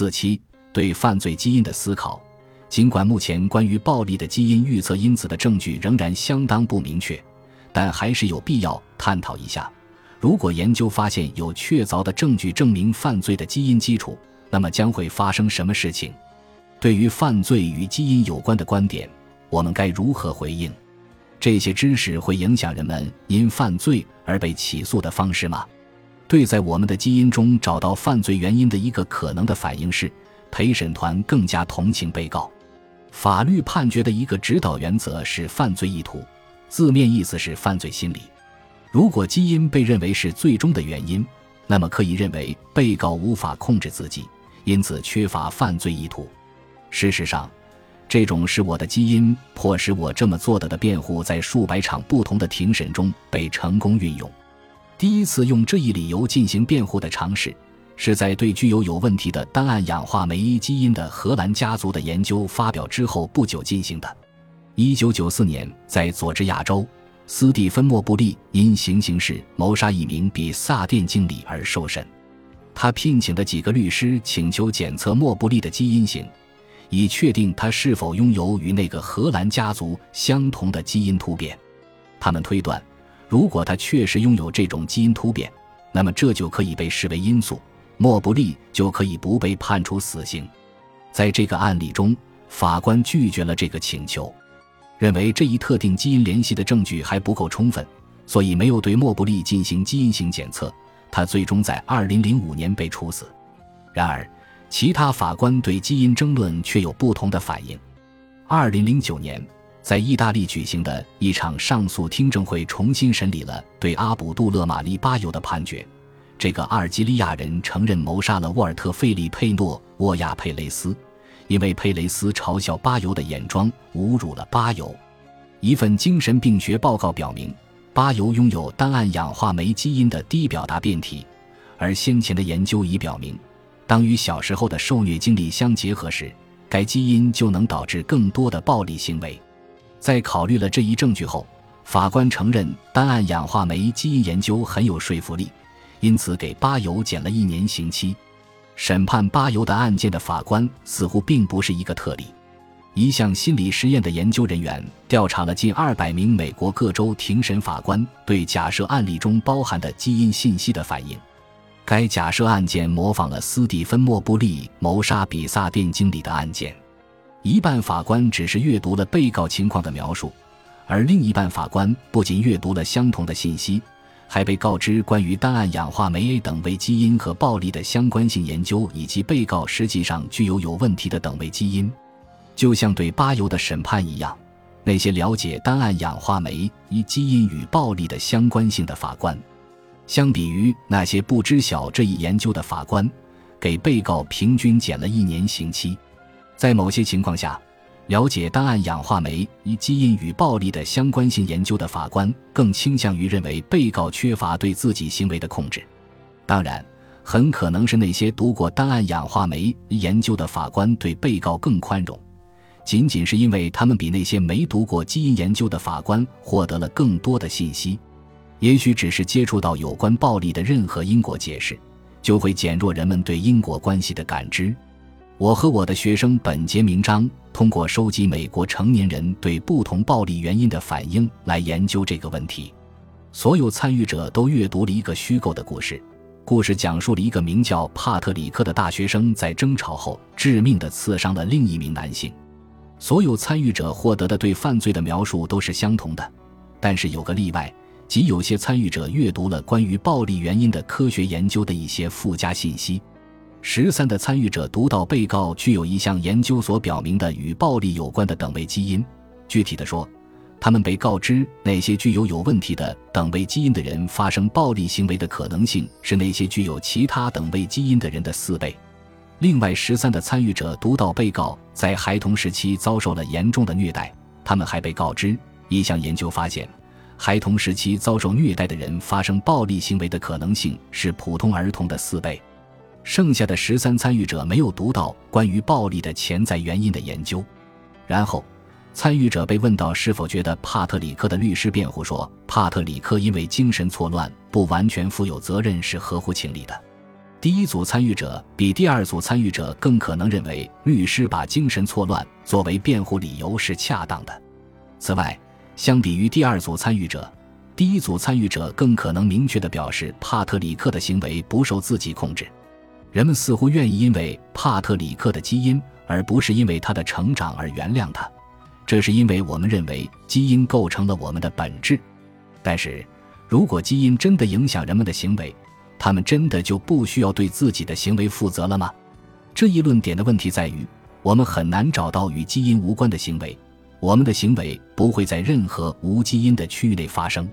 四七对犯罪基因的思考。尽管目前关于暴力的基因预测因子的证据仍然相当不明确，但还是有必要探讨一下：如果研究发现有确凿的证据证明犯罪的基因基础，那么将会发生什么事情？对于犯罪与基因有关的观点，我们该如何回应？这些知识会影响人们因犯罪而被起诉的方式吗？对在我们的基因中找到犯罪原因的一个可能的反应是，陪审团更加同情被告。法律判决的一个指导原则是犯罪意图，字面意思是犯罪心理。如果基因被认为是最终的原因，那么可以认为被告无法控制自己，因此缺乏犯罪意图。事实上，这种是我的基因迫使我这么做的的辩护，在数百场不同的庭审中被成功运用。第一次用这一理由进行辩护的尝试。是在对具有有问题的单胺氧化酶基因的荷兰家族的研究发表之后不久进行的。一九九四年，在佐治亚州，斯蒂芬·莫布利因行刑时谋杀一名比萨店经理而受审。他聘请的几个律师请求检测莫布利的基因型，以确定他是否拥有与那个荷兰家族相同的基因突变。他们推断，如果他确实拥有这种基因突变，那么这就可以被视为因素。莫布利就可以不被判处死刑。在这个案例中，法官拒绝了这个请求，认为这一特定基因联系的证据还不够充分，所以没有对莫布利进行基因型检测。他最终在2005年被处死。然而，其他法官对基因争论却有不同的反应。2009年，在意大利举行的一场上诉听证会重新审理了对阿卜杜勒·马利巴尤的判决。这个阿尔及利亚人承认谋杀了沃尔特·费利佩诺·沃亚佩雷斯，因为佩雷斯嘲笑巴尤的眼妆，侮辱了巴尤。一份精神病学报告表明，巴尤拥有单胺氧化酶基因的低表达变体，而先前的研究已表明，当与小时候的受虐经历相结合时，该基因就能导致更多的暴力行为。在考虑了这一证据后，法官承认单胺氧化酶基因研究很有说服力。因此，给巴尤减了一年刑期。审判巴尤的案件的法官似乎并不是一个特例。一项心理实验的研究人员调查了近二百名美国各州庭审法官对假设案例中包含的基因信息的反应。该假设案件模仿了斯蒂芬·莫布利谋杀比萨店经理的案件。一半法官只是阅读了被告情况的描述，而另一半法官不仅阅读了相同的信息。还被告知关于单胺氧化酶 A 等位基因和暴力的相关性研究，以及被告实际上具有有问题的等位基因，就像对巴尤的审判一样。那些了解单胺氧化酶一基因与暴力的相关性的法官，相比于那些不知晓这一研究的法官，给被告平均减了一年刑期。在某些情况下。了解单胺氧化酶一基因与暴力的相关性研究的法官更倾向于认为被告缺乏对自己行为的控制。当然，很可能是那些读过单胺氧化酶研究的法官对被告更宽容，仅仅是因为他们比那些没读过基因研究的法官获得了更多的信息。也许只是接触到有关暴力的任何因果解释，就会减弱人们对因果关系的感知。我和我的学生本杰明·章通过收集美国成年人对不同暴力原因的反应来研究这个问题。所有参与者都阅读了一个虚构的故事，故事讲述了一个名叫帕特里克的大学生在争吵后致命的刺伤了另一名男性。所有参与者获得的对犯罪的描述都是相同的，但是有个例外，即有些参与者阅读了关于暴力原因的科学研究的一些附加信息。十三的参与者读到被告具有一项研究所表明的与暴力有关的等位基因。具体的说，他们被告知那些具有有问题的等位基因的人发生暴力行为的可能性是那些具有其他等位基因的人的四倍。另外，十三的参与者读到被告在孩童时期遭受了严重的虐待。他们还被告知一项研究发现，孩童时期遭受虐待的人发生暴力行为的可能性是普通儿童的四倍。剩下的十三参与者没有读到关于暴力的潜在原因的研究。然后，参与者被问到是否觉得帕特里克的律师辩护说帕特里克因为精神错乱不完全负有责任是合乎情理的。第一组参与者比第二组参与者更可能认为律师把精神错乱作为辩护理由是恰当的。此外，相比于第二组参与者，第一组参与者更可能明确地表示帕特里克的行为不受自己控制。人们似乎愿意因为帕特里克的基因，而不是因为他的成长而原谅他。这是因为我们认为基因构成了我们的本质。但是，如果基因真的影响人们的行为，他们真的就不需要对自己的行为负责了吗？这一论点的问题在于，我们很难找到与基因无关的行为。我们的行为不会在任何无基因的区域内发生。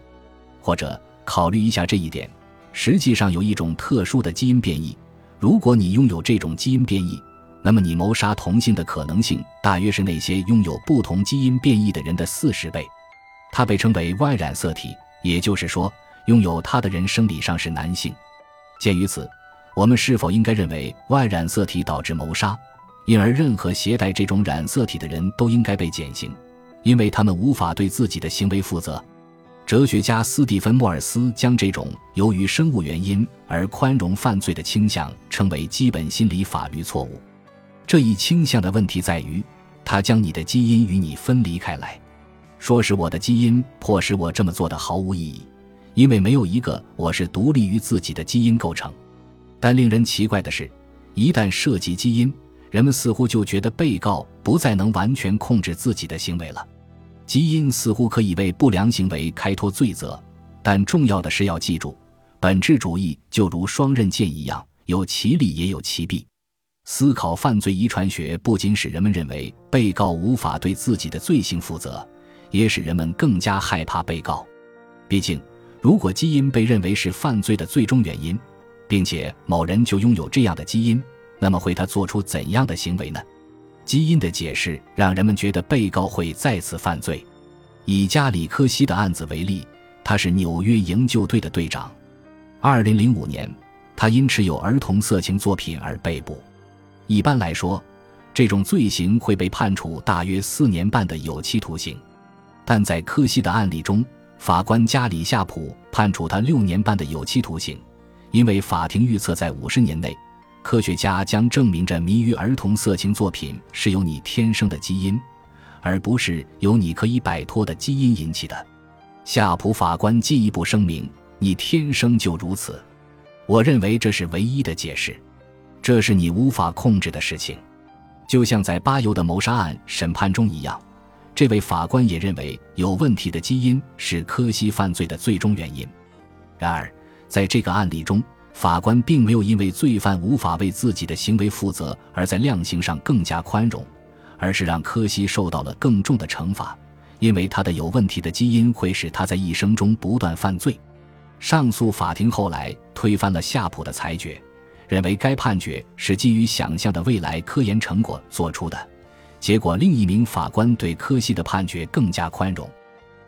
或者考虑一下这一点：实际上有一种特殊的基因变异。如果你拥有这种基因变异，那么你谋杀同性的可能性大约是那些拥有不同基因变异的人的四十倍。它被称为 Y 染色体，也就是说，拥有它的人生理上是男性。鉴于此，我们是否应该认为 Y 染色体导致谋杀，因而任何携带这种染色体的人都应该被减刑，因为他们无法对自己的行为负责？哲学家斯蒂芬·莫尔斯将这种由于生物原因而宽容犯罪的倾向称为基本心理法律错误。这一倾向的问题在于，它将你的基因与你分离开来，说是我的基因迫使我这么做的毫无意义。因为没有一个我是独立于自己的基因构成，但令人奇怪的是，一旦涉及基因，人们似乎就觉得被告不再能完全控制自己的行为了。基因似乎可以为不良行为开脱罪责，但重要的是要记住，本质主义就如双刃剑一样，有其利也有其弊。思考犯罪遗传学不仅使人们认为被告无法对自己的罪行负责，也使人们更加害怕被告。毕竟。如果基因被认为是犯罪的最终原因，并且某人就拥有这样的基因，那么会他做出怎样的行为呢？基因的解释让人们觉得被告会再次犯罪。以加里科西的案子为例，他是纽约营救队的队长。二零零五年，他因持有儿童色情作品而被捕。一般来说，这种罪行会被判处大约四年半的有期徒刑，但在科西的案例中。法官加里夏普判处他六年半的有期徒刑，因为法庭预测在五十年内，科学家将证明着迷于儿童色情作品是由你天生的基因，而不是由你可以摆脱的基因引起的。夏普法官进一步声明：“你天生就如此。”我认为这是唯一的解释，这是你无法控制的事情，就像在巴尤的谋杀案审判中一样。这位法官也认为有问题的基因是科西犯罪的最终原因。然而，在这个案例中，法官并没有因为罪犯无法为自己的行为负责而在量刑上更加宽容，而是让科西受到了更重的惩罚，因为他的有问题的基因会使他在一生中不断犯罪。上诉法庭后来推翻了夏普的裁决，认为该判决是基于想象的未来科研成果做出的。结果，另一名法官对科西的判决更加宽容。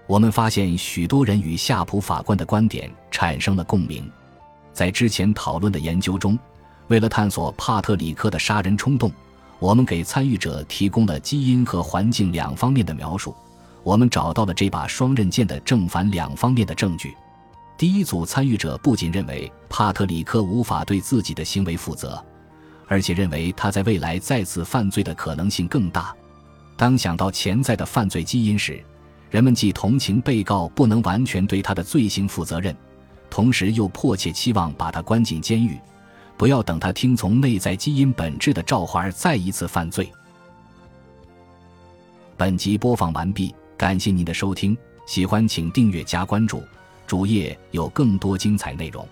我们发现，许多人与夏普法官的观点产生了共鸣。在之前讨论的研究中，为了探索帕特里克的杀人冲动，我们给参与者提供了基因和环境两方面的描述。我们找到了这把双刃剑的正反两方面的证据。第一组参与者不仅认为帕特里克无法对自己的行为负责。而且认为他在未来再次犯罪的可能性更大。当想到潜在的犯罪基因时，人们既同情被告不能完全对他的罪行负责任，同时又迫切期望把他关进监狱，不要等他听从内在基因本质的召唤而再一次犯罪。本集播放完毕，感谢您的收听，喜欢请订阅加关注，主页有更多精彩内容。